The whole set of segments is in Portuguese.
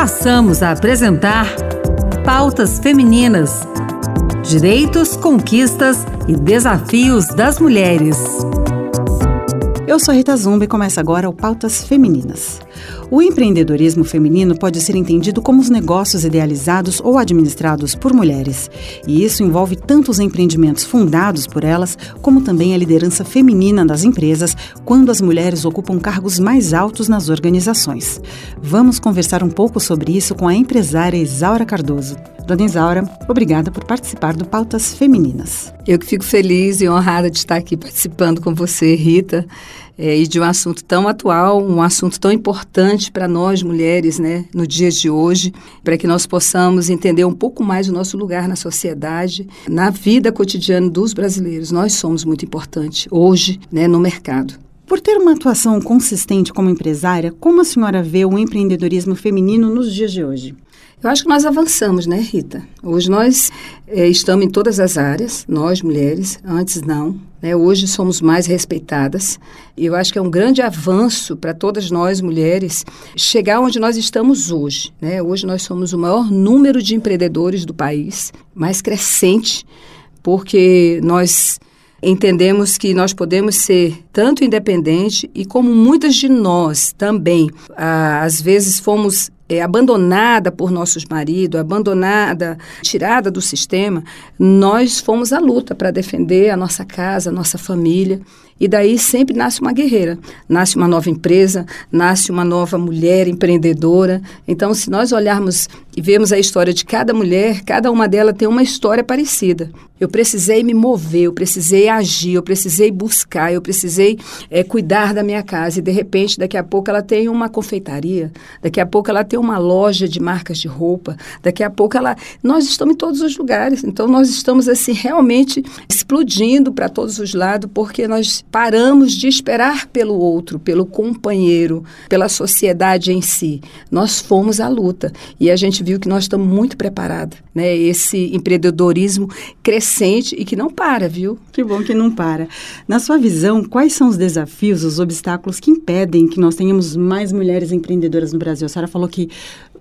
Passamos a apresentar Pautas Femininas: Direitos, Conquistas e Desafios das Mulheres. Eu sou Rita Zumba e começa agora o Pautas Femininas. O empreendedorismo feminino pode ser entendido como os negócios idealizados ou administrados por mulheres. E isso envolve tanto os empreendimentos fundados por elas, como também a liderança feminina das empresas, quando as mulheres ocupam cargos mais altos nas organizações. Vamos conversar um pouco sobre isso com a empresária Isaura Cardoso. Dona Isaura, obrigada por participar do Pautas Femininas. Eu que fico feliz e honrada de estar aqui participando com você, Rita é, e de um assunto tão atual, um assunto tão importante para nós mulheres, né, no dia de hoje, para que nós possamos entender um pouco mais o nosso lugar na sociedade, na vida cotidiana dos brasileiros. Nós somos muito importantes hoje, né, no mercado. Por ter uma atuação consistente como empresária, como a senhora vê o empreendedorismo feminino nos dias de hoje? Eu acho que nós avançamos, né, Rita? Hoje nós é, estamos em todas as áreas, nós mulheres, antes não. Né? Hoje somos mais respeitadas. E eu acho que é um grande avanço para todas nós mulheres chegar onde nós estamos hoje. Né? Hoje nós somos o maior número de empreendedores do país, mais crescente, porque nós entendemos que nós podemos ser tanto independente e como muitas de nós também, ah, às vezes fomos é, abandonada por nossos maridos, abandonada, tirada do sistema, nós fomos à luta para defender a nossa casa, a nossa família. E daí sempre nasce uma guerreira, nasce uma nova empresa, nasce uma nova mulher empreendedora. Então, se nós olharmos e vemos a história de cada mulher, cada uma delas tem uma história parecida. Eu precisei me mover, eu precisei agir, eu precisei buscar, eu precisei é, cuidar da minha casa. E de repente, daqui a pouco ela tem uma confeitaria, daqui a pouco ela tem uma loja de marcas de roupa, daqui a pouco ela. Nós estamos em todos os lugares, então nós estamos assim realmente explodindo para todos os lados, porque nós paramos de esperar pelo outro, pelo companheiro, pela sociedade em si. Nós fomos à luta e a gente viu que nós estamos muito preparados, né? Esse empreendedorismo crescente e que não para, viu? Que bom que não para. Na sua visão, quais são os desafios, os obstáculos que impedem que nós tenhamos mais mulheres empreendedoras no Brasil? A senhora falou que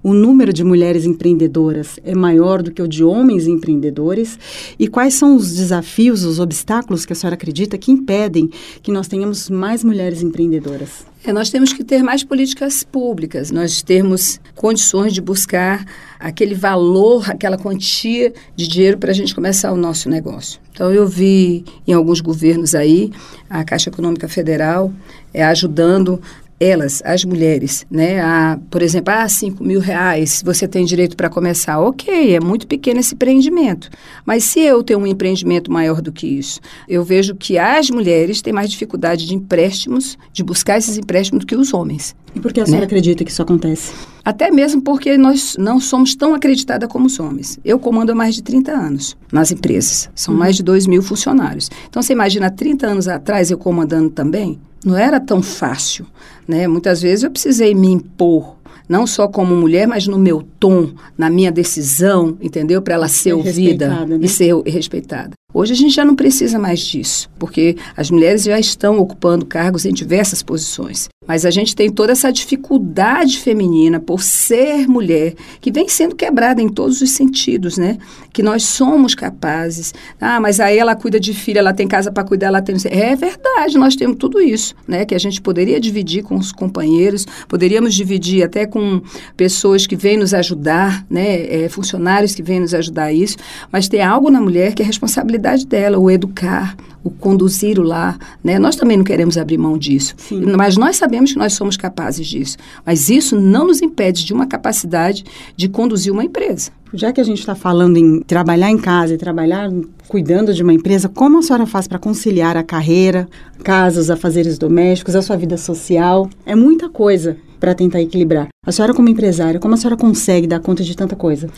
o número de mulheres empreendedoras é maior do que o de homens empreendedores? E quais são os desafios, os obstáculos que a senhora acredita que impedem que nós tenhamos mais mulheres empreendedoras? É, nós temos que ter mais políticas públicas, nós temos condições de buscar aquele valor, aquela quantia de dinheiro para a gente começar o nosso negócio. Então, eu vi em alguns governos aí, a Caixa Econômica Federal é, ajudando elas, as mulheres, né? A, por exemplo, ah, 5 mil reais, você tem direito para começar. Ok, é muito pequeno esse empreendimento. Mas se eu tenho um empreendimento maior do que isso, eu vejo que as mulheres têm mais dificuldade de empréstimos, de buscar esses empréstimos do que os homens. E por que a senhora né? acredita que isso acontece? Até mesmo porque nós não somos tão acreditadas como os homens. Eu comando há mais de 30 anos nas empresas. São uhum. mais de 2 mil funcionários. Então, você imagina, 30 anos atrás eu comandando também? Não era tão fácil, né? Muitas vezes eu precisei me impor, não só como mulher, mas no meu tom, na minha decisão, entendeu? Para ela ser ouvida né? e ser respeitada. Hoje a gente já não precisa mais disso, porque as mulheres já estão ocupando cargos em diversas posições. Mas a gente tem toda essa dificuldade feminina por ser mulher, que vem sendo quebrada em todos os sentidos, né? Que nós somos capazes. Ah, mas aí ela cuida de filha, ela tem casa para cuidar, ela tem. É verdade, nós temos tudo isso, né? Que a gente poderia dividir com os companheiros, poderíamos dividir até com pessoas que vêm nos ajudar, né? É, funcionários que vêm nos ajudar a isso. Mas tem algo na mulher que é responsabilidade dela, o educar, o conduzir o lar, né? Nós também não queremos abrir mão disso, Sim. mas nós sabemos que nós somos capazes disso. Mas isso não nos impede de uma capacidade de conduzir uma empresa. Já que a gente está falando em trabalhar em casa e trabalhar cuidando de uma empresa, como a senhora faz para conciliar a carreira, casa, os afazeres domésticos, a sua vida social? É muita coisa para tentar equilibrar. A senhora, como empresária, como a senhora consegue dar conta de tanta coisa?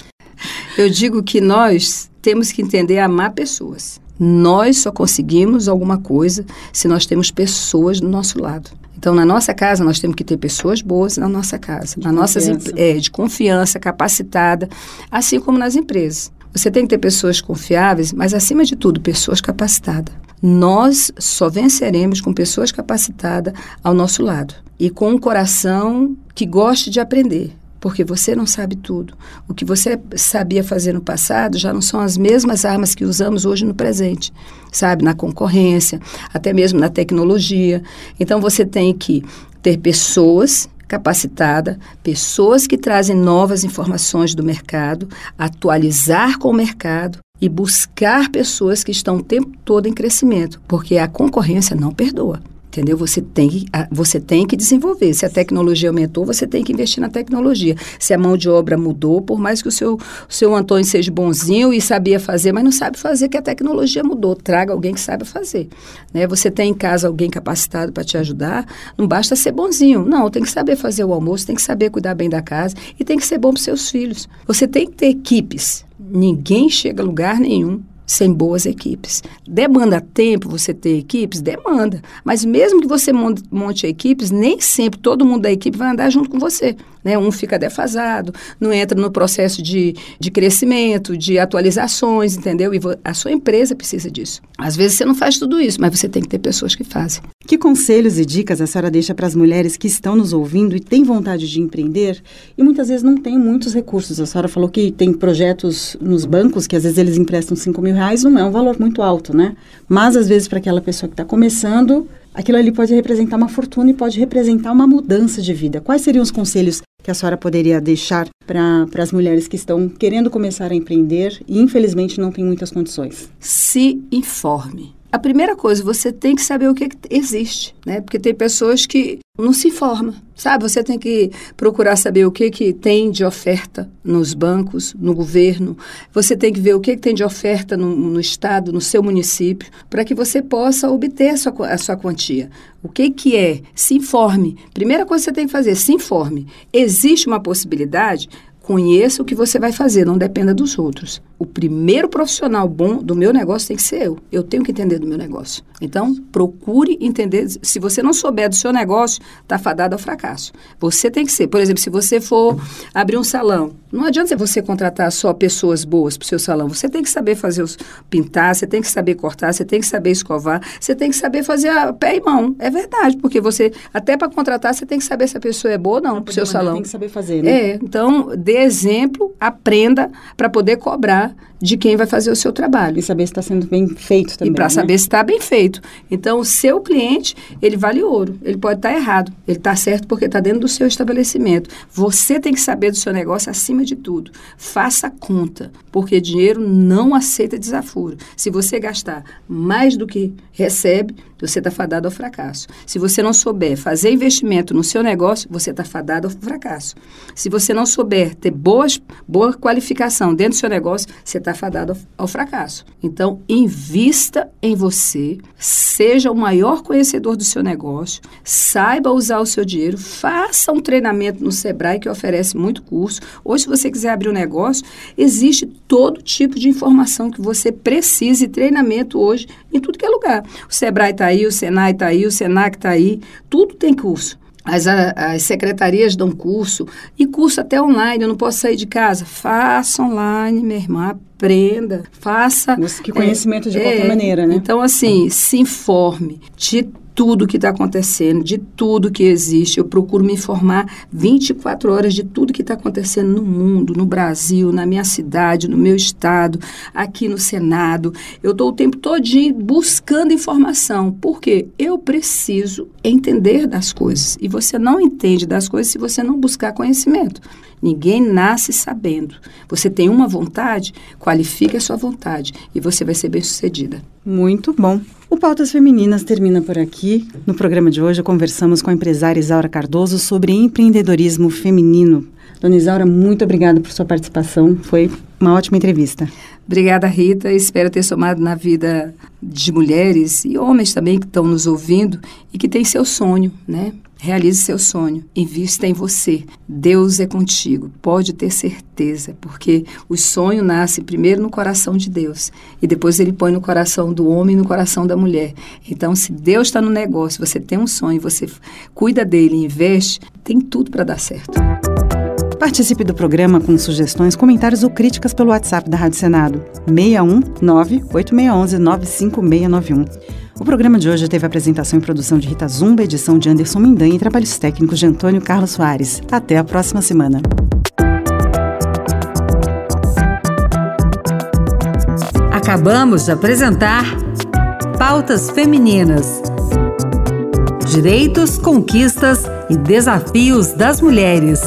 Eu digo que nós temos que entender amar pessoas. Nós só conseguimos alguma coisa se nós temos pessoas do nosso lado. Então, na nossa casa, nós temos que ter pessoas boas na nossa casa, de na nossas é, de confiança, capacitada, assim como nas empresas. Você tem que ter pessoas confiáveis, mas acima de tudo, pessoas capacitadas. Nós só venceremos com pessoas capacitadas ao nosso lado e com um coração que goste de aprender porque você não sabe tudo. O que você sabia fazer no passado já não são as mesmas armas que usamos hoje no presente, sabe? Na concorrência, até mesmo na tecnologia. Então você tem que ter pessoas capacitada, pessoas que trazem novas informações do mercado, atualizar com o mercado e buscar pessoas que estão o tempo todo em crescimento, porque a concorrência não perdoa. Entendeu? Você tem, que, você tem que desenvolver. Se a tecnologia aumentou, você tem que investir na tecnologia. Se a mão de obra mudou, por mais que o seu, o seu Antônio seja bonzinho e sabia fazer, mas não sabe fazer, que a tecnologia mudou. Traga alguém que saiba fazer. Né? Você tem em casa alguém capacitado para te ajudar, não basta ser bonzinho. Não, tem que saber fazer o almoço, tem que saber cuidar bem da casa e tem que ser bom para seus filhos. Você tem que ter equipes. Ninguém chega a lugar nenhum sem boas equipes. Demanda tempo você ter equipes? Demanda. Mas mesmo que você monte equipes, nem sempre todo mundo da equipe vai andar junto com você. Né? Um fica defasado, não entra no processo de, de crescimento, de atualizações, entendeu? E a sua empresa precisa disso. Às vezes você não faz tudo isso, mas você tem que ter pessoas que fazem. Que conselhos e dicas a senhora deixa para as mulheres que estão nos ouvindo e têm vontade de empreender e muitas vezes não têm muitos recursos? A senhora falou que tem projetos nos bancos que às vezes eles emprestam 5 mil reais, não é um valor muito alto, né? Mas às vezes para aquela pessoa que está começando, aquilo ali pode representar uma fortuna e pode representar uma mudança de vida. Quais seriam os conselhos que a senhora poderia deixar para as mulheres que estão querendo começar a empreender e infelizmente não têm muitas condições? Se informe a primeira coisa, você tem que saber o que, existe, né? Porque tem pessoas que não se informam, sabe? Você tem que procurar saber o que, que tem de oferta nos bancos, no governo. Você tem que ver o que, que tem de oferta no, no estado, no seu município, para que você possa obter a sua, a sua quantia. O que, que é? Se informe. Primeira coisa que você tem que fazer, se informe. Existe uma possibilidade? Conheça o que você vai fazer, não dependa dos outros o primeiro profissional bom do meu negócio tem que ser eu. Eu tenho que entender do meu negócio. Então, procure entender. Se você não souber do seu negócio, está fadado ao fracasso. Você tem que ser. Por exemplo, se você for abrir um salão, não adianta você contratar só pessoas boas para o seu salão. Você tem que saber fazer os pintar, você tem que saber cortar, você tem que saber escovar, você tem que saber fazer a pé e mão. É verdade, porque você até para contratar você tem que saber se a pessoa é boa ou não para o seu salão. Tem que saber fazer, né? É. Então, dê exemplo, aprenda para poder cobrar de quem vai fazer o seu trabalho. E saber se está sendo bem feito também. E para né? saber se está bem feito. Então, o seu cliente, ele vale ouro. Ele pode estar tá errado. Ele está certo porque está dentro do seu estabelecimento. Você tem que saber do seu negócio acima de tudo. Faça conta, porque dinheiro não aceita desaforo. Se você gastar mais do que recebe, você está fadado ao fracasso. Se você não souber fazer investimento no seu negócio, você está fadado ao fracasso. Se você não souber ter boas, boa qualificação dentro do seu negócio, você está fadado ao, fracasso. Então, invista em você, seja o maior conhecedor do seu negócio, saiba usar o seu dinheiro, faça um treinamento no Sebrae que oferece muito curso. Ou se você quiser abrir um negócio, existe todo tipo de informação que você precise, treinamento hoje em tudo que é lugar. O Sebrae está aí, o Senai está aí, o Senac está aí, tudo tem curso. As, as secretarias dão curso, e curso até online, eu não posso sair de casa. Faça online, minha irmã, aprenda, faça. Que conhecimento é, de qualquer é, maneira, né? Então, assim, se informe de tudo que está acontecendo, de tudo que existe. Eu procuro me informar 24 horas de tudo que está acontecendo no mundo, no Brasil, na minha cidade, no meu estado, aqui no Senado. Eu estou o tempo todo buscando informação, porque eu preciso entender das coisas. E você não entende das coisas se você não buscar conhecimento. Ninguém nasce sabendo. Você tem uma vontade, qualifique a sua vontade e você vai ser bem-sucedida. Muito bom. O Pautas Femininas termina por aqui. No programa de hoje, conversamos com a empresária Isaura Cardoso sobre empreendedorismo feminino. Dona Isaura, muito obrigada por sua participação. Foi uma ótima entrevista. Obrigada, Rita. Espero ter somado na vida de mulheres e homens também que estão nos ouvindo e que têm seu sonho, né? Realize seu sonho, invista em você. Deus é contigo, pode ter certeza, porque o sonho nasce primeiro no coração de Deus e depois ele põe no coração do homem e no coração da mulher. Então, se Deus está no negócio, você tem um sonho, você cuida dele, investe, tem tudo para dar certo. Participe do programa com sugestões, comentários ou críticas pelo WhatsApp da Rádio Senado, 61 98611 95691. O programa de hoje teve apresentação e produção de Rita Zumba, edição de Anderson Mindan e trabalhos técnicos de Antônio Carlos Soares. Até a próxima semana. Acabamos de apresentar Pautas Femininas. Direitos, conquistas e desafios das mulheres.